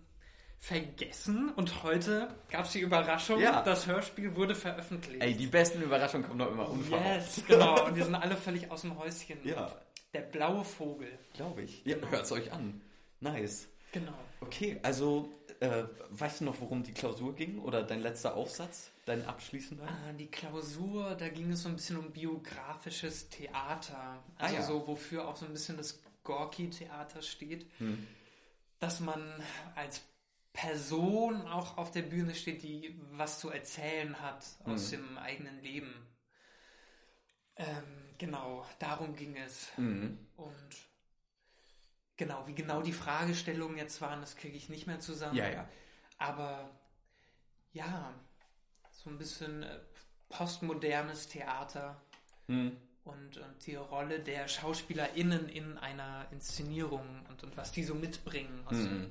vergessen. Und heute gab es die Überraschung, Ja. das Hörspiel wurde veröffentlicht. Ey, die besten Überraschungen kommen doch immer unverhofft. yes, genau. Und wir sind alle völlig aus dem Häuschen. Ja, Der blaue Vogel. glaube ich. Ja, Genau. hört's euch an. Nice. Genau. Okay, also, äh, weißt du noch, worum die Klausur ging? Oder dein letzter Aufsatz? Dein abschließender? Ah, Die Klausur, da ging es so ein bisschen um biografisches Theater. Ah, Also ja. so, wofür auch so ein bisschen das Gorki-Theater steht. Hm. Dass man als Person auch auf der Bühne steht, die was zu erzählen hat aus Mhm. dem eigenen Leben. Ähm, genau, darum ging es. Mhm. Und genau, wie genau die Fragestellungen jetzt waren, das kriege ich nicht mehr zusammen. Ja, ja. Aber ja, so ein bisschen äh, postmodernes Theater Hm. und, und die Rolle der SchauspielerInnen in einer Inszenierung und, und was die so mitbringen Mhm.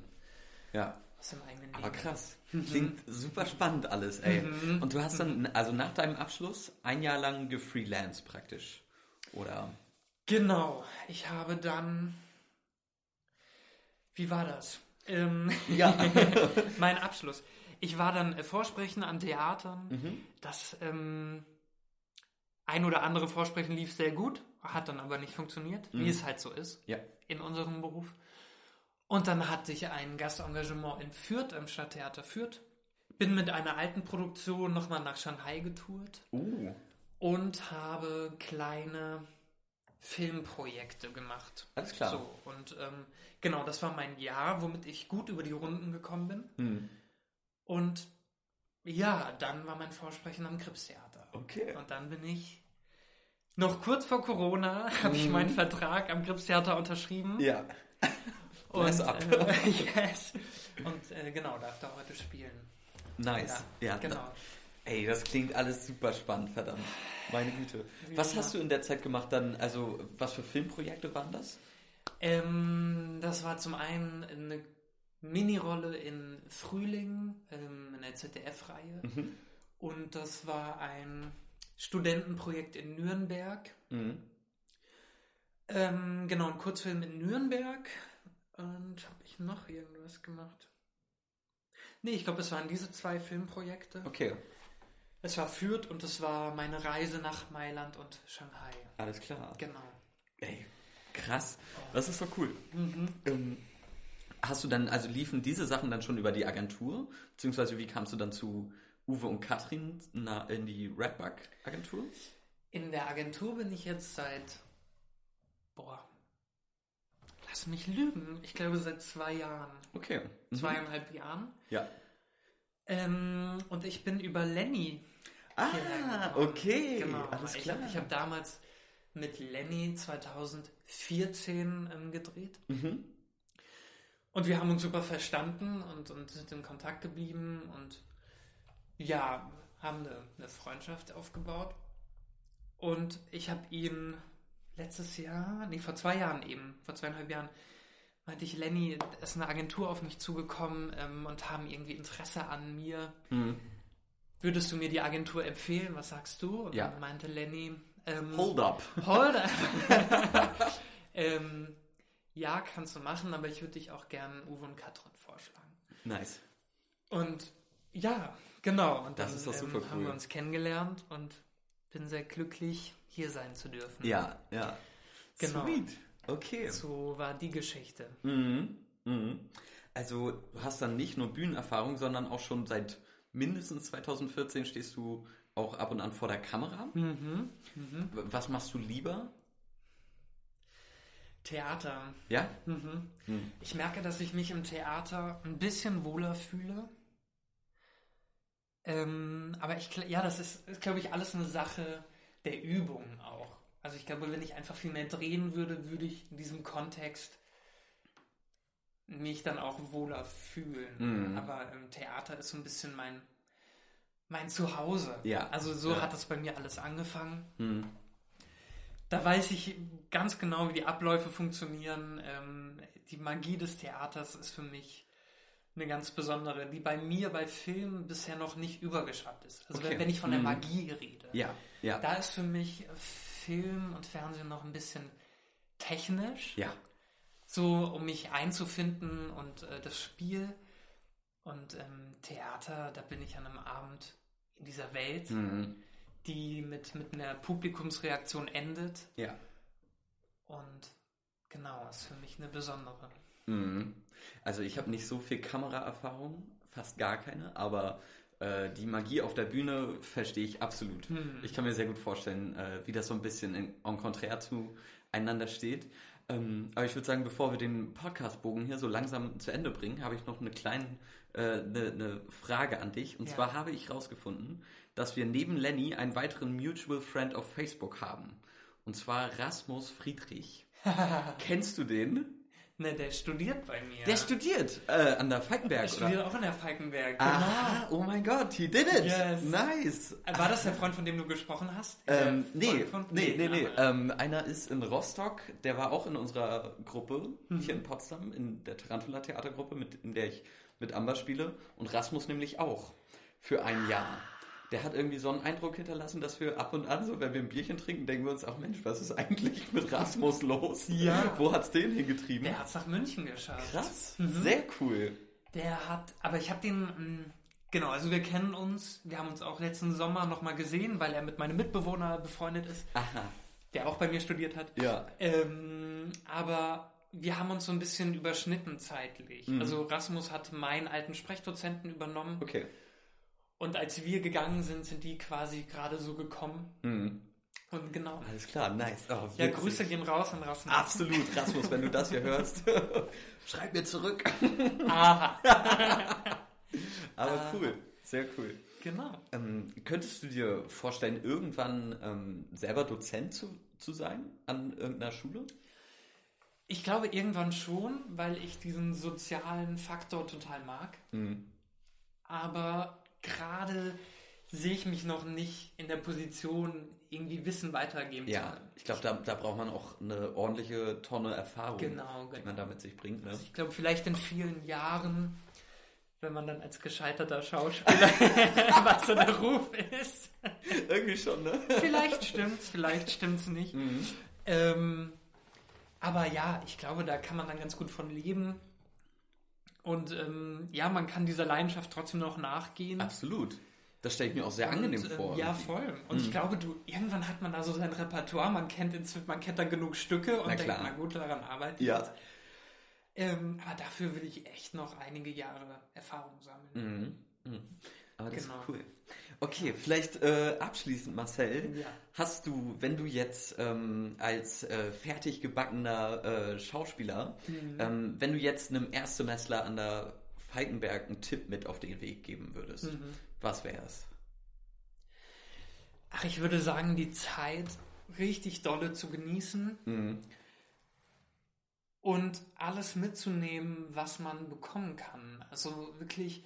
Ja, aus dem eigenen Leben. aber krass. Klingt super spannend alles, ey. Mhm. Und du hast dann, also nach deinem Abschluss, ein Jahr lang gefreelanced praktisch. Oder? Genau, ich habe dann. Wie war das? Ähm, Ja. mein Abschluss. Ich war dann äh, Vorsprechen an Theatern. Mhm. Das ähm, ein oder andere Vorsprechen lief sehr gut, hat dann aber nicht funktioniert, wie Mhm. es halt so ist Ja. in unserem Beruf. Und dann hatte ich ein Gastengagement in Fürth, im Stadttheater Fürth. Bin mit einer alten Produktion nochmal nach Shanghai getourt Uh, und habe kleine Filmprojekte gemacht. alles klar. So, und ähm, genau, das war mein Jahr, womit ich gut über die Runden gekommen bin. Hm. Und ja, dann war mein Vorsprechen am Krebstheater. Okay. Und dann bin ich noch kurz vor Corona habe ich Mhm. meinen Vertrag am Krebstheater unterschrieben. Ja. Und, ab. Äh, yes. Und äh, genau, darf da heute spielen. Nice. Ja, genau. da- ey, das klingt alles super spannend, verdammt. Meine Güte. Was hast du in der Zeit gemacht dann? Also, was für Filmprojekte waren das? Ähm, das war zum einen eine Minirolle in Frühling, ähm, in der ZDF-Reihe. Mhm. Und das war ein Studentenprojekt in Nürnberg. Mhm. Ähm, genau, ein Kurzfilm in Nürnberg. Und habe ich noch irgendwas gemacht? Nee, ich glaube, es waren diese zwei Filmprojekte. Okay, Es war Fürth und es war meine Reise nach Mailand und Shanghai. alles klar. Genau. Ey, krass. Das ist doch cool. Mhm. Ähm, hast du dann, also liefen diese Sachen dann schon über die Agentur? Beziehungsweise wie kamst du dann zu Uwe und Katrin na, in die Redbug-Agentur? In der Agentur bin ich jetzt seit, boah, lass mich lügen, ich glaube seit zwei Jahren, Okay. Mhm. zweieinhalb Jahren. Ja. Ähm, und ich bin über Lenny Ah, okay. Genau. Alles ich klar. habe hab damals mit Lenny 2014 ähm, gedreht. Mhm. Und wir haben uns super verstanden und, und sind in Kontakt geblieben und ja, haben eine, eine Freundschaft aufgebaut. Und ich habe ihn letztes Jahr, nee, vor zwei Jahren eben, vor zweieinhalb Jahren, meinte ich, Lenny, da ist eine Agentur auf mich zugekommen ähm, und haben irgendwie Interesse an mir. Mhm. Würdest du mir die Agentur empfehlen? Was sagst du? Und Ja. dann meinte Lenny, ähm, Hold up. Hold up. ähm, ja, kannst du machen, aber ich würde dich auch gern Uwe und Katrin vorschlagen. Nice. Und ja, genau. Und dann Das ist doch super ähm, haben cool. wir uns kennengelernt und bin sehr glücklich, hier sein zu dürfen. Ja, ja. Genau. Sweet. Okay. So war die Geschichte. Mhm. Mhm. Also du hast dann nicht nur Bühnenerfahrung, sondern auch schon seit mindestens 2014 stehst du auch ab und an vor der Kamera. Mhm. W- Was machst du lieber? Theater. Ja? Mhm. Hm. Ich merke, dass ich mich im Theater ein bisschen wohler fühle. Ähm, aber ich, ja, das ist, ist glaube ich, alles eine Sache der Übung auch. Also ich glaube, wenn ich einfach viel mehr drehen würde, würde ich in diesem Kontext mich dann auch wohler fühlen. Mhm. Aber im Theater ist so ein bisschen mein, mein Zuhause. Ja. Also so Ja. hat das bei mir alles angefangen. Hm. Da weiß ich ganz genau, wie die Abläufe funktionieren. Ähm, die Magie des Theaters ist für mich eine ganz besondere, die bei mir bei Filmen bisher noch nicht übergeschwappt ist. Also Okay. wenn- wenn ich von der Mhm. Magie rede, Ja, ja. da ist für mich Film und Fernsehen noch ein bisschen technisch, ja. so um mich einzufinden und äh, das Spiel. Und ähm, Theater, da bin ich an einem Abend in dieser Welt, Mhm. die mit, mit einer Publikumsreaktion endet. Ja. Und genau, ist für mich eine besondere. Mhm. Also ich habe nicht so viel Kameraerfahrung, fast gar keine, aber äh, die Magie auf der Bühne verstehe ich absolut. Hm. Ich kann mir sehr gut vorstellen, äh, wie das so ein bisschen in, en contraire zueinander steht. Ähm, aber ich würde sagen, bevor wir den Podcastbogen hier so langsam zu Ende bringen, habe ich noch eine kleine äh, eine, eine Frage an dich. Und Ja. zwar habe ich herausgefunden, dass wir neben Lenny einen weiteren Mutual Friend auf Facebook haben. Und zwar Rasmus Friedrich. Kennst du den? Ne, der studiert bei mir. Der studiert äh, an der Falkenberg, Der studiert auch in der Falkenberg. Aha, oh mein Gott, he did it. Yes. Nice. Genau. War das der Freund, von dem du gesprochen hast? Ähm, nee, von- nee, nee, nee. Ähm, einer ist in Rostock, der war auch in unserer Gruppe Mhm. hier in Potsdam, in der Tarantula Theatergruppe, mit, in der ich mit Amber spiele. Und Rasmus nämlich auch. Für ein Jahr. Der hat irgendwie so einen Eindruck hinterlassen, dass wir ab und an, so wenn wir ein Bierchen trinken, denken wir uns, ach Mensch, was ist eigentlich mit Rasmus los? Ja. Wo hat's den hingetrieben? Der hat es nach München geschafft. Krass, Mhm. sehr cool. Der hat, aber ich habe den, mh, genau, also wir kennen uns, wir haben uns auch letzten Sommer nochmal gesehen, weil er mit meinem Mitbewohner befreundet ist, Aha, der auch bei mir studiert hat. ja. Ähm, aber wir haben uns so ein bisschen überschnitten zeitlich. Mhm. Also Rasmus hat meinen alten Sprechdozenten übernommen Okay. Und als wir gegangen sind, sind die quasi gerade so gekommen. Mhm. Und genau. Alles klar, nice. Oh, Ja. Grüße gehen raus an Rasmus. Absolut, Rasmus, wenn du das hier hörst, schreib mir zurück. Aha. Aber cool, sehr cool. Genau. Ähm, könntest du dir vorstellen, irgendwann ähm, selber Dozent zu, zu sein an irgendeiner Schule? Ich glaube irgendwann schon, weil ich diesen sozialen Faktor total mag. Mhm. Aber gerade sehe ich mich noch nicht in der Position, irgendwie Wissen weitergeben zu Ja, können. ich glaube, da, da braucht man auch eine ordentliche Tonne Erfahrung, Genau, die genau. man da mit sich bringt. Ne? Ich glaube, vielleicht in vielen Jahren, wenn man dann als gescheiterter Schauspieler, was so der Ruf ist. Irgendwie schon, ne? Vielleicht stimmt's, vielleicht stimmt's nicht. Mhm. Ähm, aber ja, ich glaube, da kann man dann ganz gut von leben. Und ähm, ja, man kann dieser Leidenschaft trotzdem noch nachgehen. Absolut. Das stelle ich mir auch sehr angenehm und, ähm, vor. Ja, irgendwie. voll. Und ich glaube, du, irgendwann hat man da so sein Repertoire, man kennt, inzwischen, man kennt dann genug Stücke und Na denkt, na gut, daran arbeite ich Ja. jetzt. Ähm, aber dafür will ich echt noch einige Jahre Erfahrung sammeln. Mhm. Mhm. Aber das Genau. ist cool. Okay, vielleicht äh, abschließend, Marcel. Ja. Hast du, wenn du jetzt ähm, als äh, fertig gebackener äh, Schauspieler, Mhm. ähm, wenn du jetzt einem Erstsemestler an der Falkenberg einen Tipp mit auf den Weg geben würdest, Mhm. was wäre es? Ach, ich würde sagen, die Zeit richtig dolle zu genießen Mhm. und alles mitzunehmen, was man bekommen kann. Also wirklich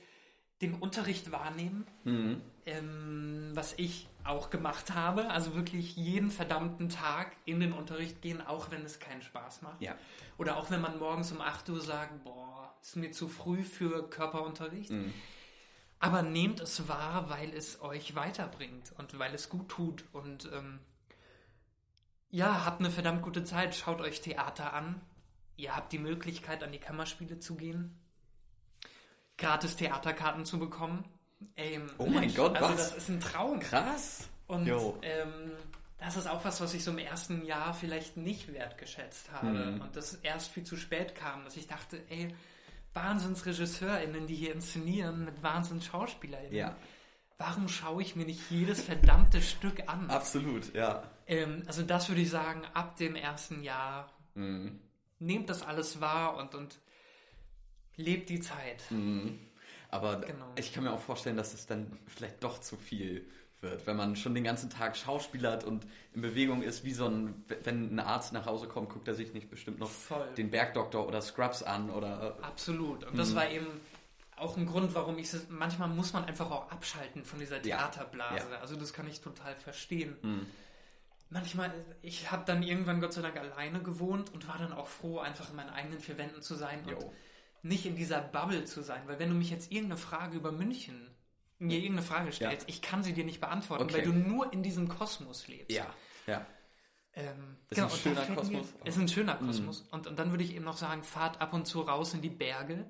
den Unterricht wahrnehmen, Mhm. ähm, was ich auch gemacht habe. Also wirklich jeden verdammten Tag in den Unterricht gehen, auch wenn es keinen Spaß macht. Ja. Oder auch wenn man morgens um 8 Uhr sagt, boah, ist mir zu früh für Körperunterricht. Mhm. Aber nehmt es wahr, weil es euch weiterbringt und weil es gut tut. Und ähm, ja, habt eine verdammt gute Zeit. Schaut euch Theater an. Ihr habt die Möglichkeit, an die Kammerspiele zu gehen. Gratis Theaterkarten zu bekommen. Ähm, Oh mein Gott, also was? das ist ein Traum. Krass. Und ähm, das ist auch was, was ich so im ersten Jahr vielleicht nicht wertgeschätzt habe. Mhm. Und das erst viel zu spät kam, dass ich dachte, ey, WahnsinnsregisseurInnen, die hier inszenieren mit WahnsinnsschauspielerInnen. Ja. Warum schaue ich mir nicht jedes verdammte Stück an? Absolut, ja. Ähm, also das würde ich sagen, ab dem ersten Jahr Mhm. nehmt das alles wahr und, und lebt die Zeit. Mhm. Aber Genau. ich kann mir auch vorstellen, dass es dann vielleicht doch zu viel wird, wenn man schon den ganzen Tag schauspielert und in Bewegung ist, wie so ein, wenn ein Arzt nach Hause kommt, guckt er sich nicht bestimmt noch Voll. den Bergdoktor oder Scrubs an oder Absolut. Und das Mhm. war eben auch ein Grund, warum ich es. Manchmal muss man einfach auch abschalten von dieser Ja. Theaterblase. Ja. Also das kann ich total verstehen. Mhm. Manchmal, ich habe dann irgendwann Gott sei Dank alleine gewohnt und war dann auch froh, einfach in meinen eigenen vier Wänden zu sein und. Nicht in dieser Bubble zu sein. Weil wenn du mich jetzt irgendeine Frage über München, mir irgendeine Frage stellst, ich kann sie dir nicht beantworten, Okay. weil du nur in diesem Kosmos lebst. Ja, ja. Ähm, Ist ein und da schöner Kosmos. Mhm. Mir, ist ein schöner Kosmos. Und, und dann würde ich eben noch sagen, fahrt ab und zu raus in die Berge.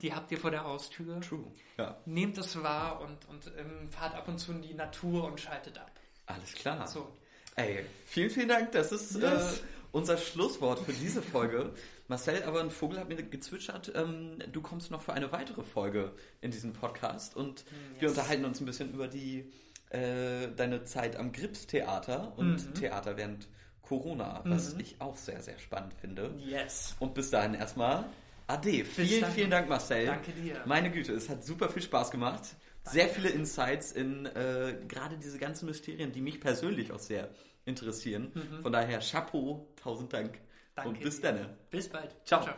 Die habt ihr vor der Haustür. True. Ja, Nehmt es wahr und, und ähm, fahrt ab und zu in die Natur und schaltet ab. alles klar. So. Ey, vielen, vielen Dank. Das ist Yes. äh, unser Schlusswort für diese Folge. Marcel, aber ein Vogel hat mir gezwitschert, ähm, du kommst noch für eine weitere Folge in diesem Podcast und wir unterhalten uns ein bisschen über die äh, deine Zeit am Grips-Theater und Mhm. Theater während Corona, was ich auch sehr, sehr spannend finde. Yes. Und bis dahin erstmal Ade. Vielen, dann. vielen Dank, Marcel. Danke dir. Meine Güte, es hat super viel Spaß gemacht. Sehr viele Insights in äh, gerade diese ganzen Mysterien, die mich persönlich auch sehr interessieren. Von daher Chapeau, tausend Dank Danke und bis dann. Bis bald. Ciao. ciao.